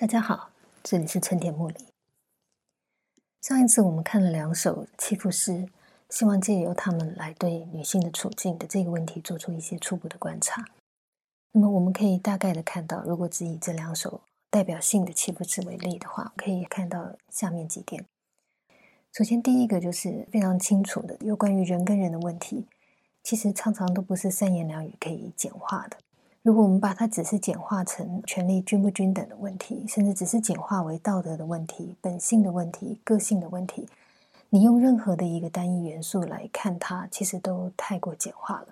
大家好，这里是春田茉莉。上一次我们看了两首欺负诗，希望借由他们来对女性的处境的这个问题做出一些初步的观察。那么我们可以大概的看到，如果只以这两首代表性的欺负诗为例的话，可以看到下面几点。首先，第一个就是非常清楚的，有关于人跟人的问题，其实常常都不是三言两语可以简化的。如果我们把它只是简化成权力均不均等的问题，甚至只是简化为道德的问题、本性的问题、个性的问题，你用任何的一个单一元素来看它，其实都太过简化了。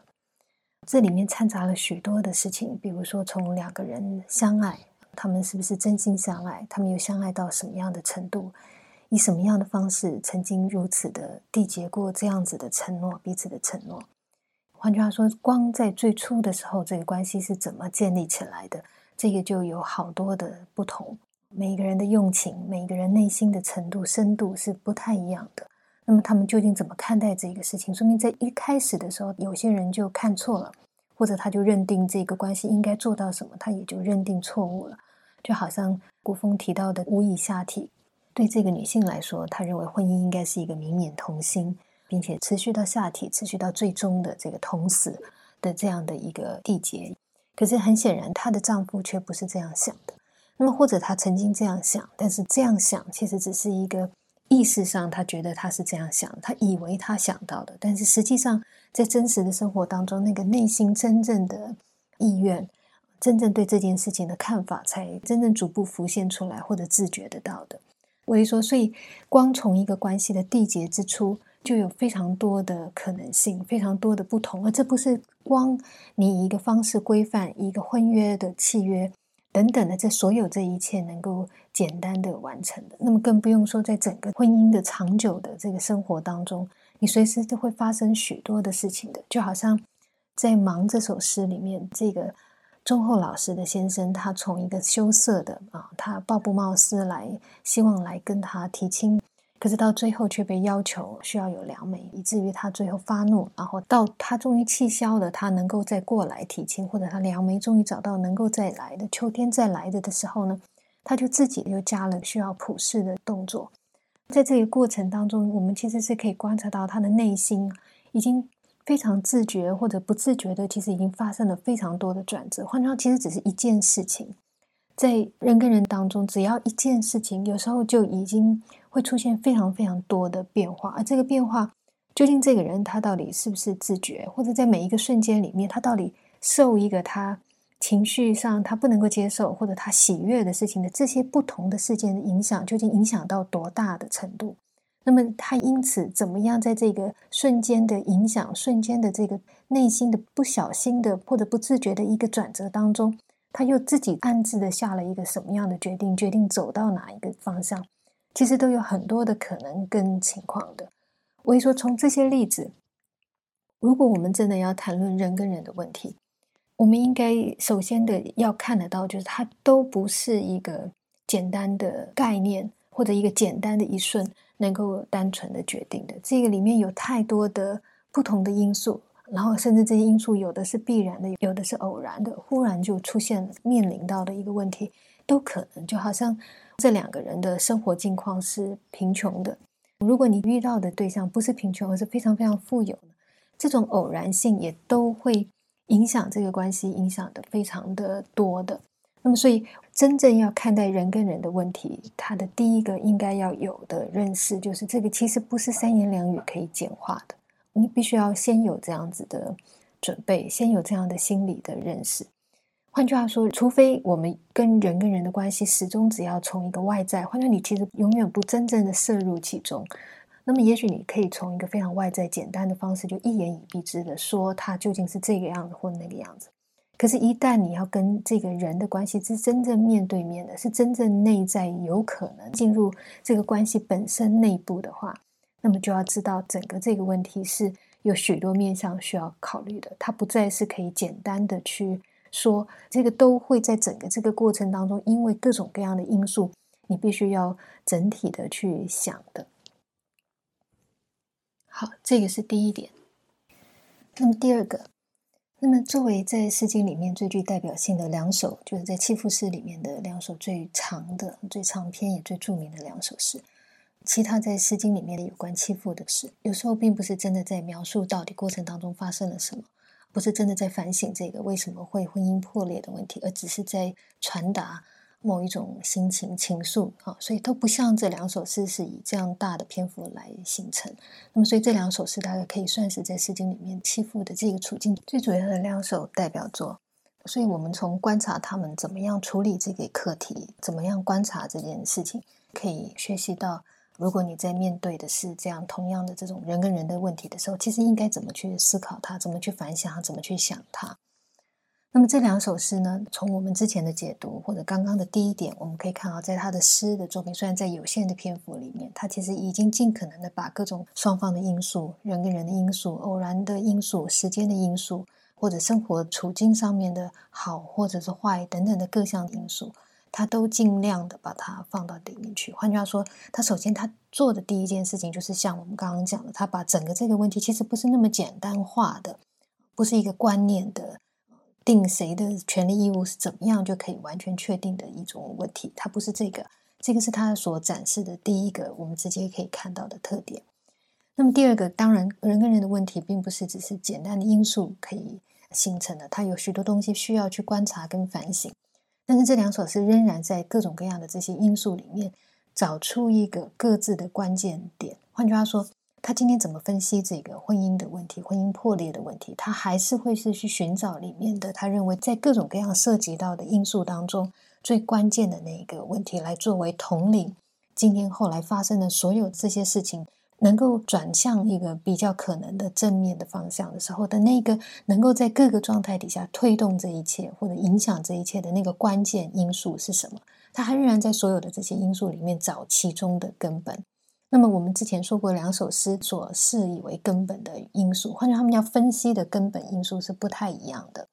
这里面掺杂了许多的事情，比如说从两个人相爱，他们是不是真心相爱？他们又相爱到什么样的程度？以什么样的方式曾经如此的缔结过这样子的承诺，彼此的承诺？换句话说，光在最初的时候，这个关系是怎么建立起来的？这个就有好多的不同。每一个人的用情，每一个人内心的程度、深度是不太一样的。那么他们究竟怎么看待这个事情？说明在一开始的时候，有些人就看错了，或者他就认定这个关系应该做到什么，他也就认定错误了。就好像古风提到的“无以下体”，对这个女性来说，她认为婚姻应该是一个明眼同心。并且持续到下体，持续到最终的这个同死的这样的一个缔结。可是很显然，她的丈夫却不是这样想的。那么，或者他曾经这样想，但是这样想其实只是一个意识上，他觉得他是这样想，他以为他想到的。但是实际上，在真实的生活当中，那个内心真正的意愿，真正对这件事情的看法，才真正逐步浮现出来，或者自觉得到的。我一说，所以光从一个关系的缔结之初。就有非常多的可能性，非常多的不同，而这不是光你一个方式规范一个婚约的契约等等的，这所有这一切能够简单的完成的。那么更不用说在整个婚姻的长久的这个生活当中，你随时都会发生许多的事情的。就好像在《忙》这首诗里面，这个忠厚老实的先生，他从一个羞涩的啊，他抱不冒失来，希望来跟他提亲。可是到最后却被要求需要有良媒，以至于他最后发怒，然后到他终于气消了，他能够再过来提亲，或者他良媒终于找到能够再来的秋天再来的的时候呢，他就自己又加了需要普世的动作。在这个过程当中，我们其实是可以观察到他的内心已经非常自觉或者不自觉的，其实已经发生了非常多的转折。换句话，其实只是一件事情。在人跟人当中，只要一件事情，有时候就已经会出现非常非常多的变化。而这个变化，究竟这个人他到底是不是自觉，或者在每一个瞬间里面，他到底受一个他情绪上他不能够接受，或者他喜悦的事情的这些不同的事件的影响，究竟影响到多大的程度？那么他因此怎么样，在这个瞬间的影响、瞬间的这个内心的不小心的或者不自觉的一个转折当中？他又自己暗自的下了一个什么样的决定？决定走到哪一个方向？其实都有很多的可能跟情况的。我一说，从这些例子，如果我们真的要谈论人跟人的问题，我们应该首先的要看得到，就是它都不是一个简单的概念，或者一个简单的一瞬能够单纯的决定的。这个里面有太多的不同的因素。然后，甚至这些因素有的是必然的，有的是偶然的，忽然就出现面临到的一个问题，都可能。就好像这两个人的生活境况是贫穷的，如果你遇到的对象不是贫穷，而是非常非常富有，这种偶然性也都会影响这个关系，影响的非常的多的。那么，所以真正要看待人跟人的问题，他的第一个应该要有的认识，就是这个其实不是三言两语可以简化的。你必须要先有这样子的准备，先有这样的心理的认识。换句话说，除非我们跟人跟人的关系始终只要从一个外在，换者你其实永远不真正的摄入其中。那么，也许你可以从一个非常外在、简单的方式，就一言以蔽之的说他究竟是这个样子或那个样子。可是，一旦你要跟这个人的关系是真正面对面的，是真正内在有可能进入这个关系本身内部的话。那么就要知道，整个这个问题是有许多面向需要考虑的。它不再是可以简单的去说，这个都会在整个这个过程当中，因为各种各样的因素，你必须要整体的去想的。好，这个是第一点。那么第二个，那么，作为在《诗经》里面最具代表性的两首，就是在七赋诗里面的两首最长的、最长篇也最著名的两首诗。其他在《诗经》里面的有关妻妇的事，有时候并不是真的在描述到底过程当中发生了什么，不是真的在反省这个为什么会婚姻破裂的问题，而只是在传达。某一种心情情愫啊，所以都不像这两首诗是以这样大的篇幅来形成。那么，所以这两首诗大概可以算是在《诗经》里面欺负的这个处境最主要的两首代表作。所以我们从观察他们怎么样处理这个课题，怎么样观察这件事情，可以学习到，如果你在面对的是这样同样的这种人跟人的问题的时候，其实应该怎么去思考它，怎么去反想，怎么去想它。那么这两首诗呢？从我们之前的解读，或者刚刚的第一点，我们可以看到，在他的诗的作品，虽然在有限的篇幅里面，他其实已经尽可能的把各种双方的因素、人跟人的因素、偶然的因素、时间的因素，或者生活处境上面的好或者是坏等等的各项因素，他都尽量的把它放到里面去。换句话说，他首先他做的第一件事情，就是像我们刚刚讲的，他把整个这个问题其实不是那么简单化的，不是一个观念的。定谁的权利义务是怎么样就可以完全确定的一种问题，它不是这个，这个是他所展示的第一个我们直接可以看到的特点。那么第二个，当然人跟人的问题并不是只是简单的因素可以形成的，它有许多东西需要去观察跟反省。但是这两首诗仍然在各种各样的这些因素里面找出一个各自的关键点。换句话说。他今天怎么分析这个婚姻的问题、婚姻破裂的问题？他还是会是去寻找里面的他认为在各种各样涉及到的因素当中最关键的那一个问题，来作为统领今天后来发生的所有这些事情，能够转向一个比较可能的正面的方向的时候的那个能够在各个状态底下推动这一切或者影响这一切的那个关键因素是什么？他还仍然在所有的这些因素里面找其中的根本。那么我们之前说过，两首诗所视以为根本的因素，或者他们要分析的根本因素是不太一样的。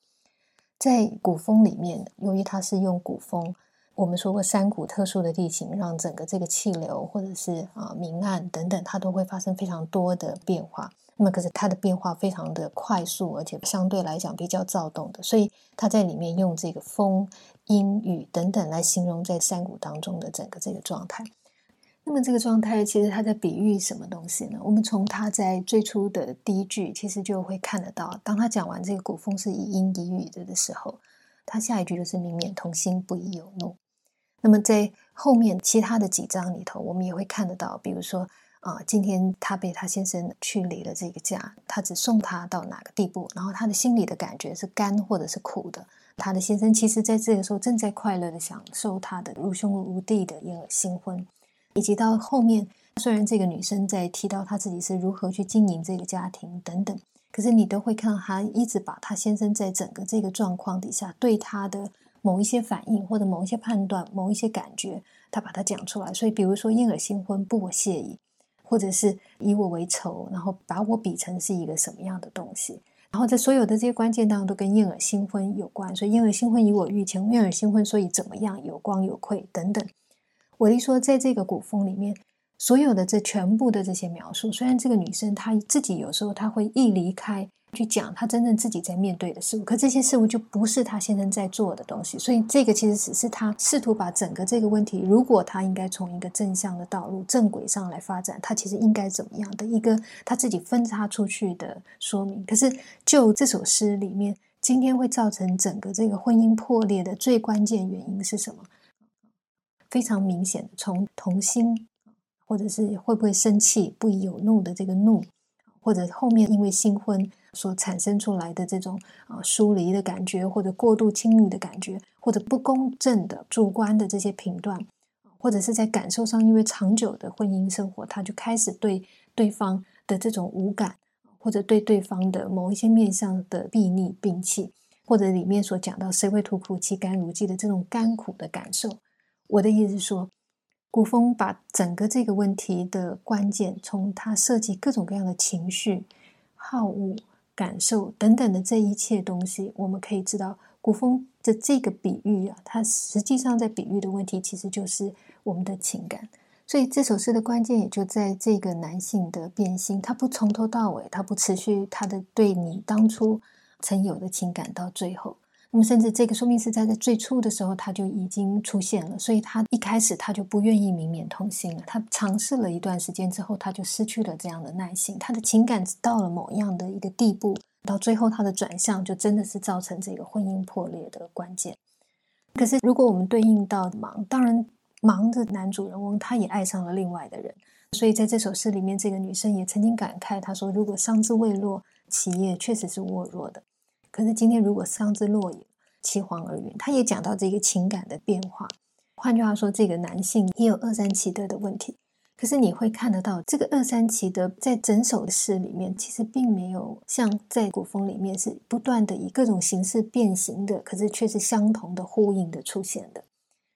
在古风里面，由于它是用古风，我们说过山谷特殊的地形，让整个这个气流或者是啊明暗等等，它都会发生非常多的变化。那么可是它的变化非常的快速，而且相对来讲比较躁动的，所以它在里面用这个风、阴雨等等来形容在山谷当中的整个这个状态。那么这个状态其实它在比喻什么东西呢？我们从他在最初的第一句，其实就会看得到，当他讲完这个古风是以阴以雨的的时候，他下一句就是“明免同心，不宜有怒”。那么在后面其他的几章里头，我们也会看得到，比如说啊，今天他被他先生去离了这个家，他只送他到哪个地步，然后他的心里的感觉是甘或者是苦的。他的先生其实在这个时候正在快乐的享受他的如兄如弟的一个新婚。以及到后面，虽然这个女生在提到她自己是如何去经营这个家庭等等，可是你都会看到她一直把她先生在整个这个状况底下对她的某一些反应或者某一些判断、某一些感觉，他把它讲出来。所以，比如说婴儿新婚不我谢意，或者是以我为仇，然后把我比成是一个什么样的东西，然后在所有的这些关键当中都跟婴儿新婚有关。所以，婴儿新婚以我欲前，婴儿新婚所以怎么样有光有愧等等。我一说，在这个古风里面，所有的这全部的这些描述，虽然这个女生她自己有时候她会一离开去讲他真正自己在面对的事物，可这些事物就不是他先生在做的东西。所以这个其实只是他试图把整个这个问题，如果他应该从一个正向的道路、正轨上来发展，他其实应该怎么样的一个他自己分叉出去的说明。可是就这首诗里面，今天会造成整个这个婚姻破裂的最关键原因是什么？非常明显的，从同心，或者是会不会生气、不宜有怒的这个怒，或者后面因为新婚所产生出来的这种啊疏离的感觉，或者过度亲密的感觉，或者不公正的主观的这些评断，或者是在感受上，因为长久的婚姻生活，他就开始对对方的这种无感，或者对对方的某一些面向的避逆摒弃，或者里面所讲到“谁为吐苦其甘如饴”的这种甘苦的感受。我的意思是说，古风把整个这个问题的关键，从它涉及各种各样的情绪、好恶、感受等等的这一切东西，我们可以知道，古风的这个比喻啊，它实际上在比喻的问题，其实就是我们的情感。所以这首诗的关键也就在这个男性的变心，他不从头到尾，他不持续他的对你当初。曾有的情感到最后。那么，甚至这个说明是在在最初的时候他就已经出现了，所以他一开始他就不愿意明免同心了。他尝试了一段时间之后，他就失去了这样的耐心。他的情感到了某样的一个地步，到最后他的转向就真的是造成这个婚姻破裂的关键。可是，如果我们对应到忙，当然忙的男主人翁他也爱上了另外的人，所以在这首诗里面，这个女生也曾经感慨，她说：“如果伤之未落，企业确实是懦弱的。”可是今天，如果桑之落也，其黄而云，他也讲到这个情感的变化。换句话说，这个男性也有二三其德的问题。可是你会看得到，这个二三其德在整首诗里面，其实并没有像在古风里面是不断的以各种形式变形的，可是却是相同的呼应的出现的。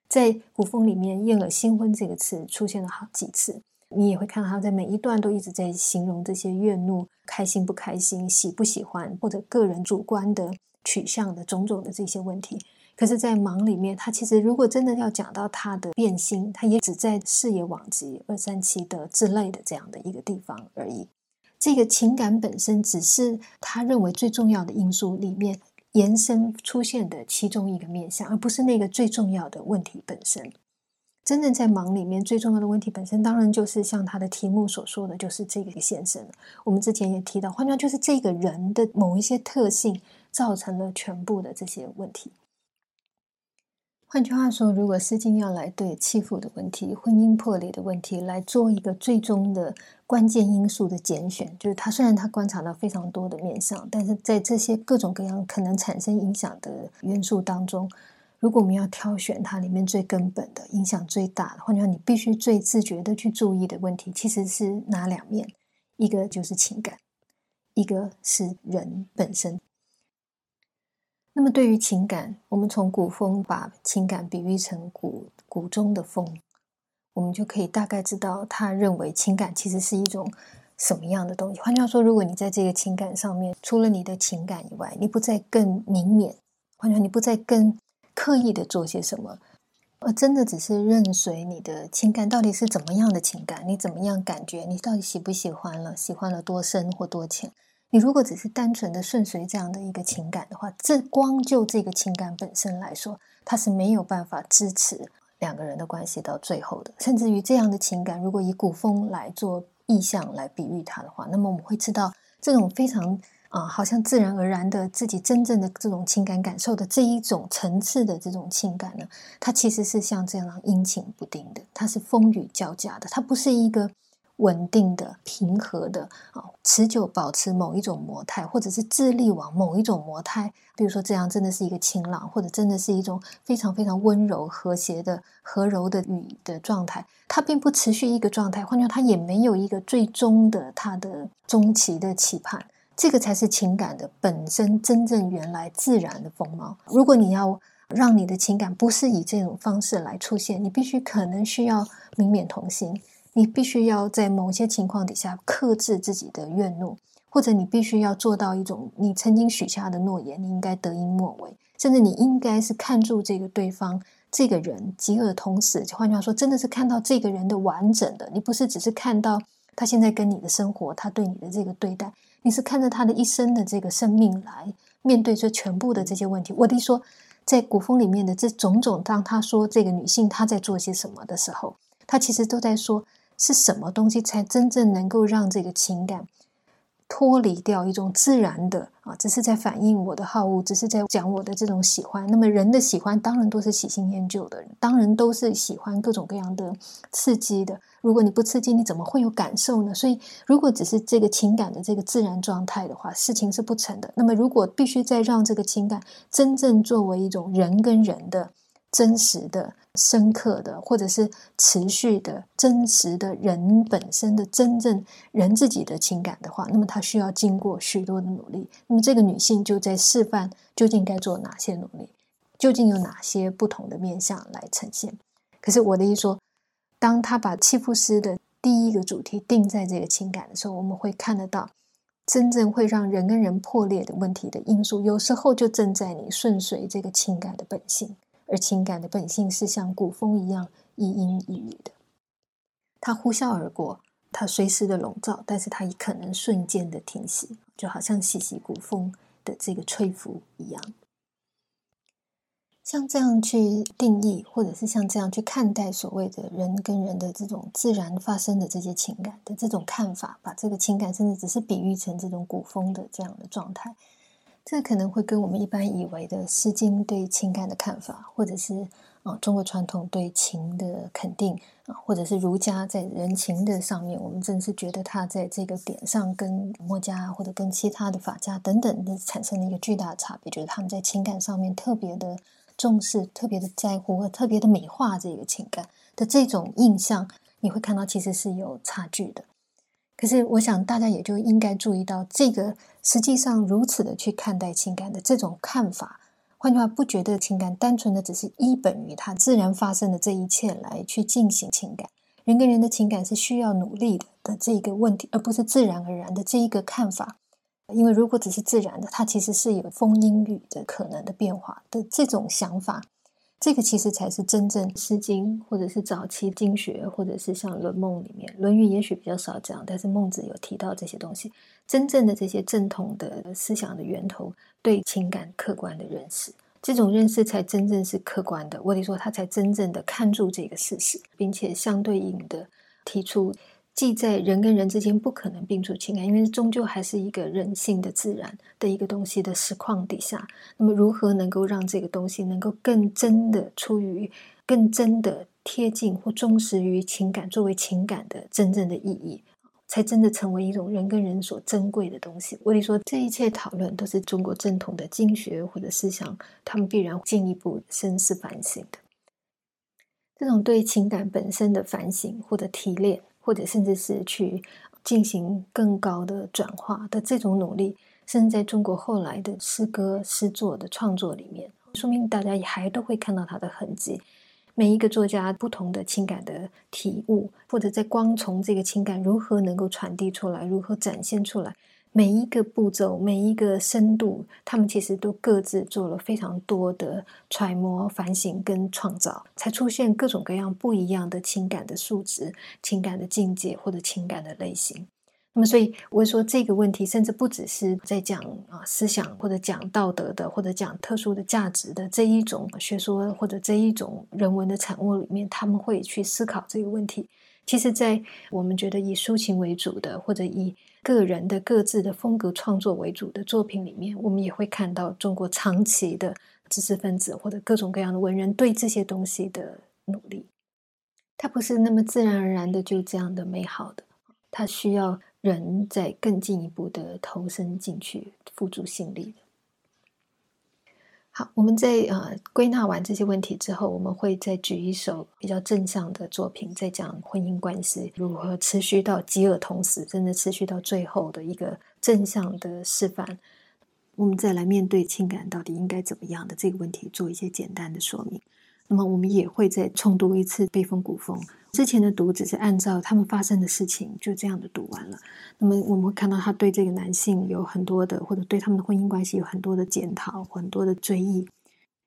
在古风里面，“燕尔新婚”这个词出现了好几次。你也会看到他在每一段都一直在形容这些怨怒、开心不开心、喜不喜欢，或者个人主观的取向的种种的这些问题。可是，在忙里面，他其实如果真的要讲到他的变心，他也只在视野往及二三七的之类的这样的一个地方而已。这个情感本身只是他认为最重要的因素里面延伸出现的其中一个面向，而不是那个最重要的问题本身。真正在忙里面最重要的问题本身，当然就是像他的题目所说的，就是这个先生。我们之前也提到，换句话就是这个人的某一些特性造成了全部的这些问题。换句话说，如果诗经要来对弃妇的问题、婚姻破裂的问题来做一个最终的关键因素的拣选，就是他虽然他观察到非常多的面相，但是在这些各种各样可能产生影响的元素当中。如果我们要挑选它里面最根本的、影响最大的，换句话说，你必须最自觉的去注意的问题，其实是哪两面？一个就是情感，一个是人本身。那么，对于情感，我们从古风把情感比喻成古古中的风，我们就可以大概知道，他认为情感其实是一种什么样的东西。换句话说，如果你在这个情感上面，除了你的情感以外，你不再更明免，换句话说，你不再更。刻意的做些什么，而真的只是任随你的情感到底是怎么样的情感，你怎么样感觉，你到底喜不喜欢了，喜欢了多深或多浅？你如果只是单纯的顺随这样的一个情感的话，这光就这个情感本身来说，它是没有办法支持两个人的关系到最后的。甚至于这样的情感，如果以古风来做意象来比喻它的话，那么我们会知道这种非常。啊，好像自然而然的自己真正的这种情感感受的这一种层次的这种情感呢，它其实是像这样阴晴不定的，它是风雨交加的，它不是一个稳定的、平和的啊，持久保持某一种模态，或者是致力往某一种模态。比如说这样真的是一个晴朗，或者真的是一种非常非常温柔、和谐的和柔的雨的状态，它并不持续一个状态，换句话它也没有一个最终的它的终期的期盼。这个才是情感的本身真正原来自然的风貌。如果你要让你的情感不是以这种方式来出现，你必须可能需要明免同心，你必须要在某些情况底下克制自己的怨怒，或者你必须要做到一种你曾经许下的诺言，你应该得因莫为，甚至你应该是看住这个对方这个人，及而同时，换句话说，真的是看到这个人的完整的，你不是只是看到他现在跟你的生活，他对你的这个对待。你是看着他的一生的这个生命来面对这全部的这些问题。我弟说，在古风里面的这种种，当他说这个女性她在做些什么的时候，他其实都在说是什么东西才真正能够让这个情感。脱离掉一种自然的啊，只是在反映我的好恶，只是在讲我的这种喜欢。那么人的喜欢当然都是喜新厌旧的，当然都是喜欢各种各样的刺激的。如果你不刺激，你怎么会有感受呢？所以，如果只是这个情感的这个自然状态的话，事情是不成的。那么，如果必须再让这个情感真正作为一种人跟人的。真实的、深刻的，或者是持续的、真实的人本身的真正人自己的情感的话，那么他需要经过许多的努力。那么这个女性就在示范究竟该做哪些努力，究竟有哪些不同的面向来呈现。可是我的意思说，当他把契夫斯的第一个主题定在这个情感的时候，我们会看得到，真正会让人跟人破裂的问题的因素，有时候就正在你顺随这个情感的本性。而情感的本性是像古风一样一阴一雨的，它呼啸而过，它随时的笼罩，但是它也可能瞬间的停息，就好像习习古风的这个吹拂一样。像这样去定义，或者是像这样去看待所谓的人跟人的这种自然发生的这些情感的这种看法，把这个情感甚至只是比喻成这种古风的这样的状态，这可能会跟我们一般以为的《诗经》对情感的看法，或者是啊中国传统对情的肯定啊，或者是儒家在人情的上面，我们真是觉得他在这个点上跟墨家或者跟其他的法家等等的产生了一个巨大的差别，就是他们在情感上面特别的。重视特别的在乎和特别的美化这个情感的这种印象，你会看到其实是有差距的。可是，我想大家也就应该注意到，这个实际上如此的去看待情感的这种看法。换句话，不觉得情感单纯的只是依本于它自然发生的这一切来去进行情感。人跟人的情感是需要努力的的这一个问题，而不是自然而然的这一个看法。因为如果只是自然的，它其实是有风阴雨的可能的变化的这种想法，这个其实才是真正《诗经》或者是早期经学，或者是像《论梦》里面，《论语》也许比较少讲，但是孟子有提到这些东西，真正的这些正统的思想的源头，对情感客观的认识，这种认识才真正是客观的。我得说，他才真正的看住这个事实，并且相对应的提出。既在人跟人之间不可能并处情感，因为终究还是一个人性的自然的一个东西的实况底下，那么如何能够让这个东西能够更真的出于更真的贴近或忠实于情感作为情感的真正的意义，才真的成为一种人跟人所珍贵的东西？我得说，这一切讨论都是中国正统的经学或者思想，他们必然进一步深思反省的。这种对情感本身的反省或者提炼。或者甚至是去进行更高的转化的这种努力，甚至在中国后来的诗歌诗作的创作里面，说明大家也还都会看到它的痕迹。每一个作家不同的情感的体悟，或者在光从这个情感如何能够传递出来，如何展现出来。每一个步骤，每一个深度，他们其实都各自做了非常多的揣摩、反省跟创造，才出现各种各样不一样的情感的数值、情感的境界或者情感的类型。那么，所以我会说这个问题，甚至不只是在讲啊思想或者讲道德的，或者讲特殊的价值的这一种学说或者这一种人文的产物里面，他们会去思考这个问题。其实，在我们觉得以抒情为主的，或者以个人的各自的风格创作为主的作品里面，我们也会看到中国长期的知识分子或者各种各样的文人对这些东西的努力。它不是那么自然而然的就这样的美好的，它需要人在更进一步的投身进去，付诸心力的。好，我们在呃归纳完这些问题之后，我们会再举一首比较正向的作品，再讲婚姻关系如何持续到饥饿同时，真的持续到最后的一个正向的示范。我们再来面对情感到底应该怎么样的这个问题，做一些简单的说明。那么我们也会再重读一次《北风古风》。之前的读只是按照他们发生的事情就这样的读完了。那么我们会看到他对这个男性有很多的，或者对他们的婚姻关系有很多的检讨，很多的追忆。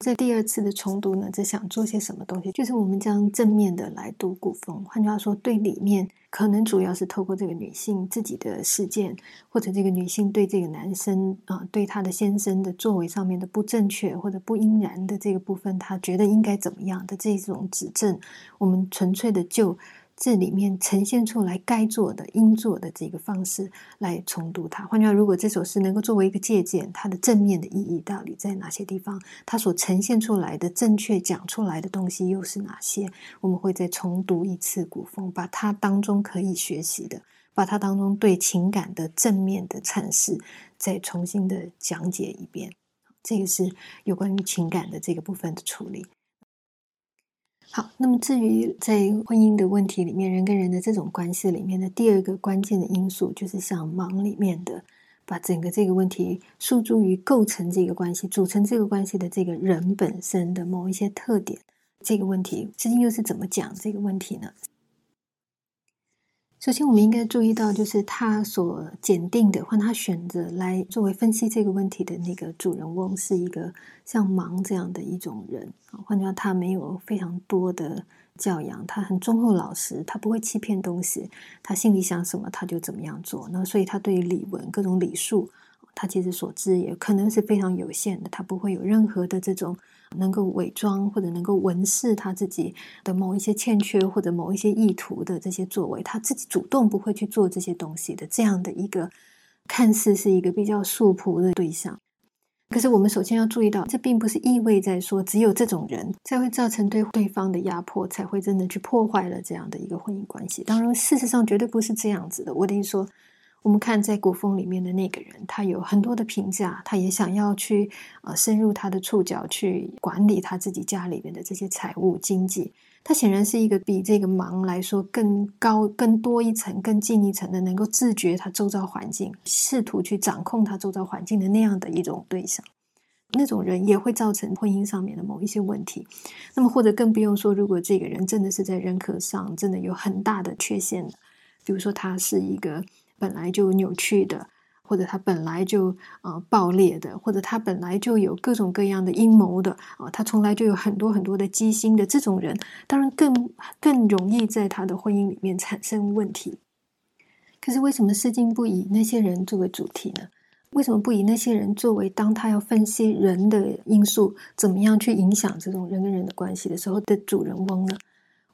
在第二次的重读呢，在想做些什么东西？就是我们将正面的来读古风，换句话说，对里面可能主要是透过这个女性自己的事件，或者这个女性对这个男生啊，对他的先生的作为上面的不正确或者不应然的这个部分，他觉得应该怎么样的这种指正，我们纯粹的就。这里面呈现出来该做的、应做的这个方式来重读它。换句话如果这首诗能够作为一个借鉴，它的正面的意义到底在哪些地方？它所呈现出来的正确讲出来的东西又是哪些？我们会再重读一次古风，把它当中可以学习的，把它当中对情感的正面的阐释，再重新的讲解一遍。这个是有关于情感的这个部分的处理。好，那么至于在婚姻的问题里面，人跟人的这种关系里面的第二个关键的因素，就是像忙里面的，把整个这个问题诉诸于构成这个关系、组成这个关系的这个人本身的某一些特点。这个问题，至今又是怎么讲这个问题呢？首先，我们应该注意到，就是他所检定的，或他选择来作为分析这个问题的那个主人翁，是一个像盲这样的一种人。换句话他没有非常多的教养，他很忠厚老实，他不会欺骗东西，他心里想什么他就怎么样做。那所以他对于礼文、各种礼数，他其实所知也可能是非常有限的，他不会有任何的这种能够伪装或者能够文饰他自己的某一些欠缺或者某一些意图的这些作为，他自己主动不会去做这些东西的这样的一个看似是一个比较素朴的对象。可是我们首先要注意到，这并不是意味在说只有这种人才会造成对对方的压迫，才会真的去破坏了这样的一个婚姻关系。当然，事实上绝对不是这样子的。我等于说。我们看在古风里面的那个人，他有很多的评价，他也想要去呃深入他的触角去管理他自己家里面的这些财务经济。他显然是一个比这个忙来说更高、更多一层、更近一层的，能够自觉他周遭环境，试图去掌控他周遭环境的那样的一种对象。那种人也会造成婚姻上面的某一些问题。那么或者更不用说，如果这个人真的是在人格上真的有很大的缺陷的，比如说他是一个。本来就扭曲的，或者他本来就呃爆裂的，或者他本来就有各种各样的阴谋的啊，他从来就有很多很多的机心的这种人，当然更更容易在他的婚姻里面产生问题。可是为什么诗经不以那些人作为主题呢？为什么不以那些人作为当他要分析人的因素怎么样去影响这种人跟人的关系的时候的主人翁呢？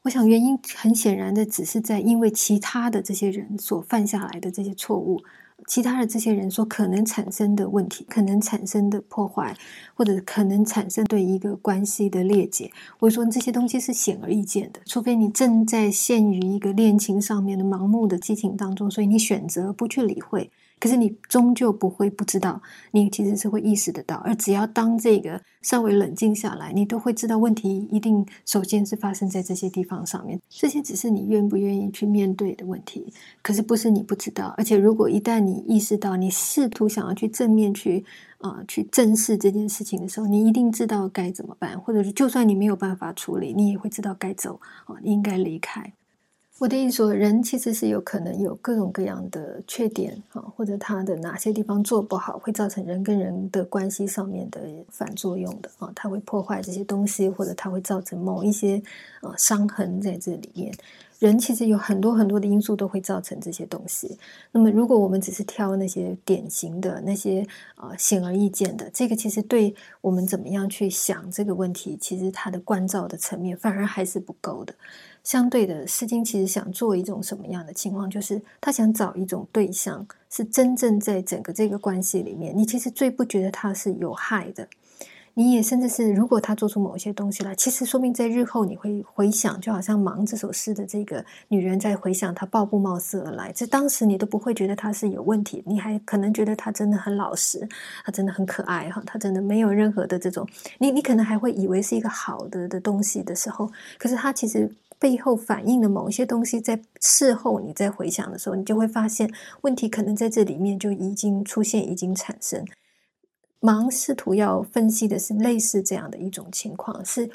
我想原因很显然的，只是在因为其他的这些人所犯下来的这些错误，其他的这些人所可能产生的问题，可能产生的破坏，或者可能产生对一个关系的裂解。我说这些东西是显而易见的，除非你正在陷于一个恋情上面的盲目的激情当中，所以你选择不去理会。可是你终究不会不知道，你其实是会意识得到。而只要当这个稍微冷静下来，你都会知道问题一定首先是发生在这些地方上面。这些只是你愿不愿意去面对的问题。可是不是你不知道，而且如果一旦你意识到，你试图想要去正面去啊去正视这件事情的时候，你一定知道该怎么办，或者是就算你没有办法处理，你也会知道该走啊，应该离开。我的意思说，人其实是有可能有各种各样的缺点啊，或者他的哪些地方做不好，会造成人跟人的关系上面的反作用的啊，他会破坏这些东西，或者他会造成某一些呃伤痕在这里面。人其实有很多很多的因素都会造成这些东西。那么，如果我们只是挑那些典型的、那些啊显而易见的，这个其实对我们怎么样去想这个问题，其实它的关照的层面反而还是不够的。相对的，《诗经》其实想做一种什么样的情况？就是他想找一种对象，是真正在整个这个关系里面，你其实最不觉得他是有害的。你也甚至是，如果他做出某些东西来，其实说明在日后你会回想，就好像《忙》这首诗的这个女人在回想她抱布冒失而来，这当时你都不会觉得她是有问题，你还可能觉得她真的很老实，她真的很可爱哈，她真的没有任何的这种，你你可能还会以为是一个好的的东西的时候，可是她其实背后反映的某一些东西，在事后你再回想的时候，你就会发现问题可能在这里面就已经出现，已经产生。忙试图要分析的是类似这样的一种情况，是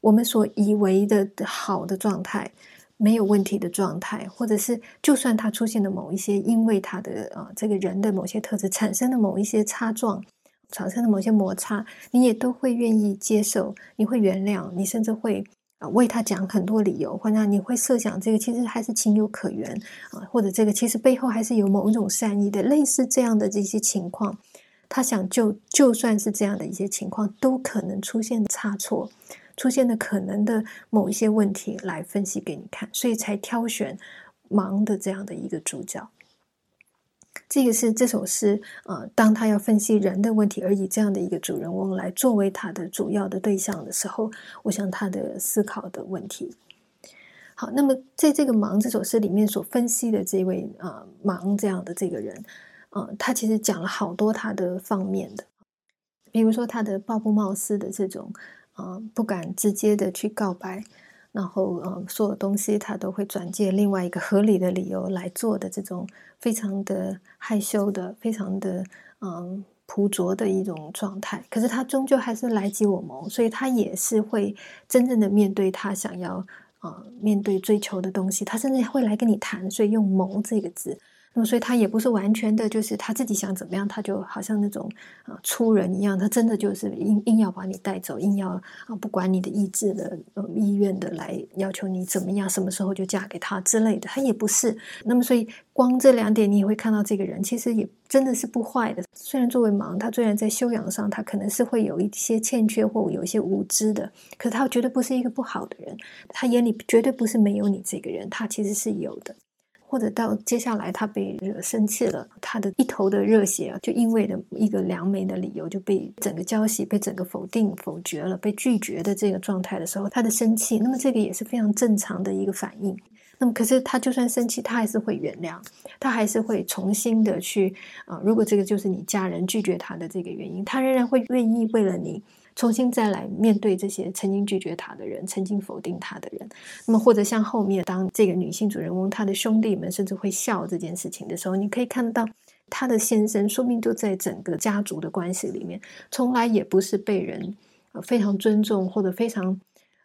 我们所以为的好的状态，没有问题的状态，或者是就算它出现了某一些因为他的呃这个人的某些特质产生的某一些差状，产生的某些摩擦，你也都会愿意接受，你会原谅，你甚至会啊为他讲很多理由，或者你会设想这个其实还是情有可原啊，或者这个其实背后还是有某一种善意的，类似这样的这些情况。他想就就算是这样的一些情况，都可能出现差错，出现的可能的某一些问题来分析给你看，所以才挑选忙的这样的一个主角。这个是这首诗，呃，当他要分析人的问题，而以这样的一个主人翁来作为他的主要的对象的时候，我想他的思考的问题。好，那么在这个忙这首诗里面所分析的这位呃忙这样的这个人。嗯，他其实讲了好多他的方面的，比如说他的抱布冒失的这种，嗯，不敢直接的去告白，然后嗯，所有东西他都会转借另外一个合理的理由来做的这种非常的害羞的、非常的嗯朴拙的一种状态。可是他终究还是来及我谋，所以他也是会真正的面对他想要啊面对追求的东西，他甚至会来跟你谈。所以用“谋”这个字。那么，所以他也不是完全的，就是他自己想怎么样，他就好像那种啊粗人一样，他真的就是硬硬要把你带走，硬要啊不管你的意志的呃意愿的来要求你怎么样，什么时候就嫁给他之类的，他也不是。那么，所以光这两点，你也会看到这个人其实也真的是不坏的。虽然作为盲，他虽然在修养上他可能是会有一些欠缺或有一些无知的，可他绝对不是一个不好的人，他眼里绝对不是没有你这个人，他其实是有的。或者到接下来，他被惹生气了，他的一头的热血啊，就因为的一个良媒的理由，就被整个交喜被整个否定、否决了，被拒绝的这个状态的时候，他的生气，那么这个也是非常正常的一个反应。那么，可是他就算生气，他还是会原谅，他还是会重新的去啊，如果这个就是你家人拒绝他的这个原因，他仍然会愿意为了你。重新再来面对这些曾经拒绝他的人，曾经否定他的人，那么或者像后面当这个女性主人翁，她的兄弟们甚至会笑这件事情的时候，你可以看到她的先生，说明就在整个家族的关系里面，从来也不是被人非常尊重，或者非常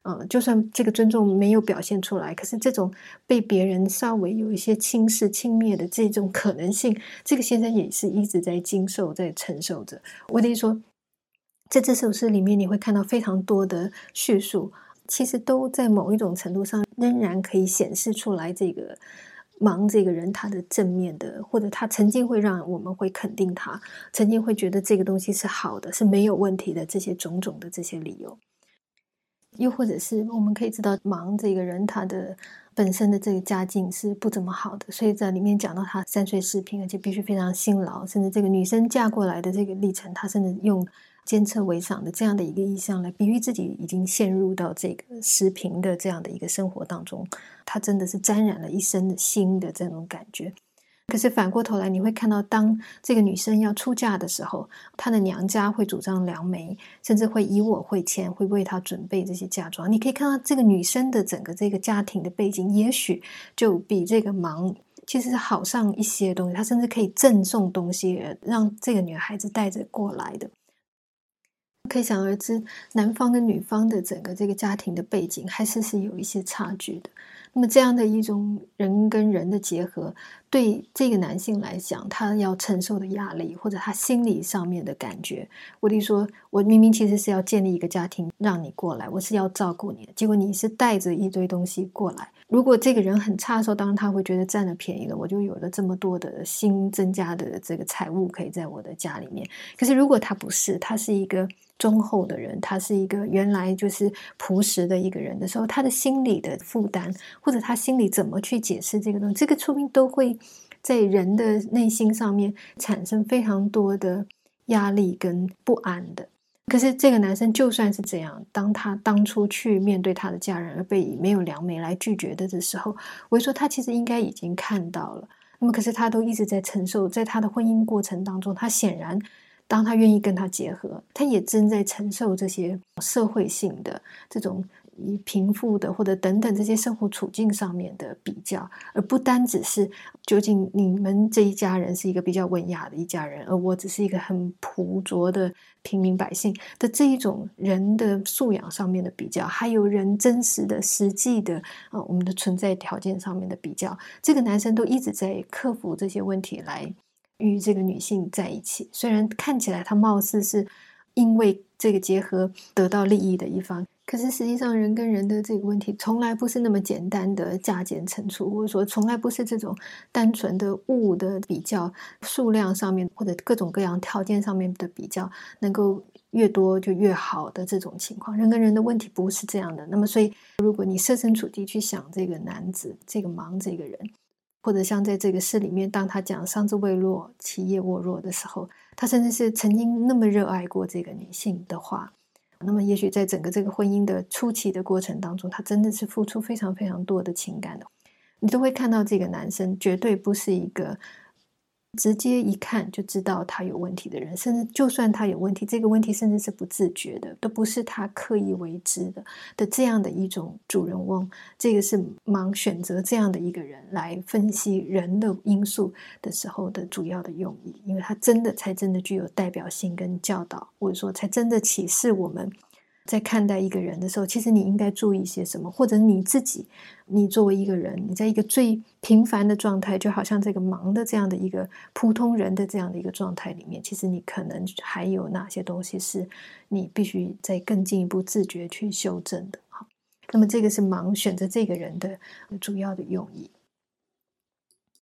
呃，就算这个尊重没有表现出来，可是这种被别人稍微有一些轻视、轻蔑的这种可能性，这个先生也是一直在经受、在承受着。我的意思说。在这首诗里面，你会看到非常多的叙述，其实都在某一种程度上仍然可以显示出来这个忙这个人他的正面的，或者他曾经会让我们会肯定他，曾经会觉得这个东西是好的，是没有问题的这些种种的这些理由，又或者是我们可以知道忙这个人他的本身的这个家境是不怎么好的，所以在里面讲到他三岁视频，而且必须非常辛劳，甚至这个女生嫁过来的这个历程，他甚至用。监测为上的这样的一个意象来比喻自己已经陷入到这个失平的这样的一个生活当中，他真的是沾染了一身的新的这种感觉。可是反过头来，你会看到，当这个女生要出嫁的时候，她的娘家会主张良媒，甚至会以我会签，会为她准备这些嫁妆。你可以看到这个女生的整个这个家庭的背景，也许就比这个忙其实是好上一些东西。她甚至可以赠送东西，让这个女孩子带着过来的。可想而知，男方跟女方的整个这个家庭的背景还是是有一些差距的。那么这样的一种人跟人的结合，对这个男性来讲，他要承受的压力，或者他心理上面的感觉，我弟说，我明明其实是要建立一个家庭，让你过来，我是要照顾你的，结果你是带着一堆东西过来。如果这个人很差的时候，当然他会觉得占了便宜了，我就有了这么多的新增加的这个财物可以在我的家里面。可是如果他不是，他是一个。忠厚的人，他是一个原来就是朴实的一个人的时候，他的心理的负担，或者他心里怎么去解释这个东西，这个说明都会在人的内心上面产生非常多的压力跟不安的。可是这个男生就算是这样，当他当初去面对他的家人而被以没有良媒来拒绝的的时候，我就说他其实应该已经看到了。那么，可是他都一直在承受，在他的婚姻过程当中，他显然。当他愿意跟他结合，他也正在承受这些社会性的这种以贫富的或者等等这些生活处境上面的比较，而不单只是究竟你们这一家人是一个比较文雅的一家人，而我只是一个很朴拙的平民百姓的这一种人的素养上面的比较，还有人真实的实际的啊我们的存在条件上面的比较，这个男生都一直在克服这些问题来。与这个女性在一起，虽然看起来他貌似是因为这个结合得到利益的一方，可是实际上人跟人的这个问题从来不是那么简单的价减乘除，或者说从来不是这种单纯的物的比较，数量上面或者各种各样条件上面的比较，能够越多就越好的这种情况。人跟人的问题不是这样的。那么，所以如果你设身处地去想这个男子，这个忙这个人。或者像在这个诗里面，当他讲“伤之未落，其叶沃若”的时候，他甚至是曾经那么热爱过这个女性的话，那么也许在整个这个婚姻的初期的过程当中，他真的是付出非常非常多的情感的，你都会看到这个男生绝对不是一个。直接一看就知道他有问题的人，甚至就算他有问题，这个问题甚至是不自觉的，都不是他刻意为之的的这样的一种主人翁，这个是盲选择这样的一个人来分析人的因素的时候的主要的用意，因为他真的才真的具有代表性跟教导，或者说才真的启示我们在看待一个人的时候，其实你应该注意些什么，或者你自己，你作为一个人，你在一个最平凡的状态，就好像这个忙的这样的一个普通人的这样的一个状态里面，其实你可能还有哪些东西是你必须再更进一步自觉去修正的。好，那么这个是忙选择这个人的主要的用意。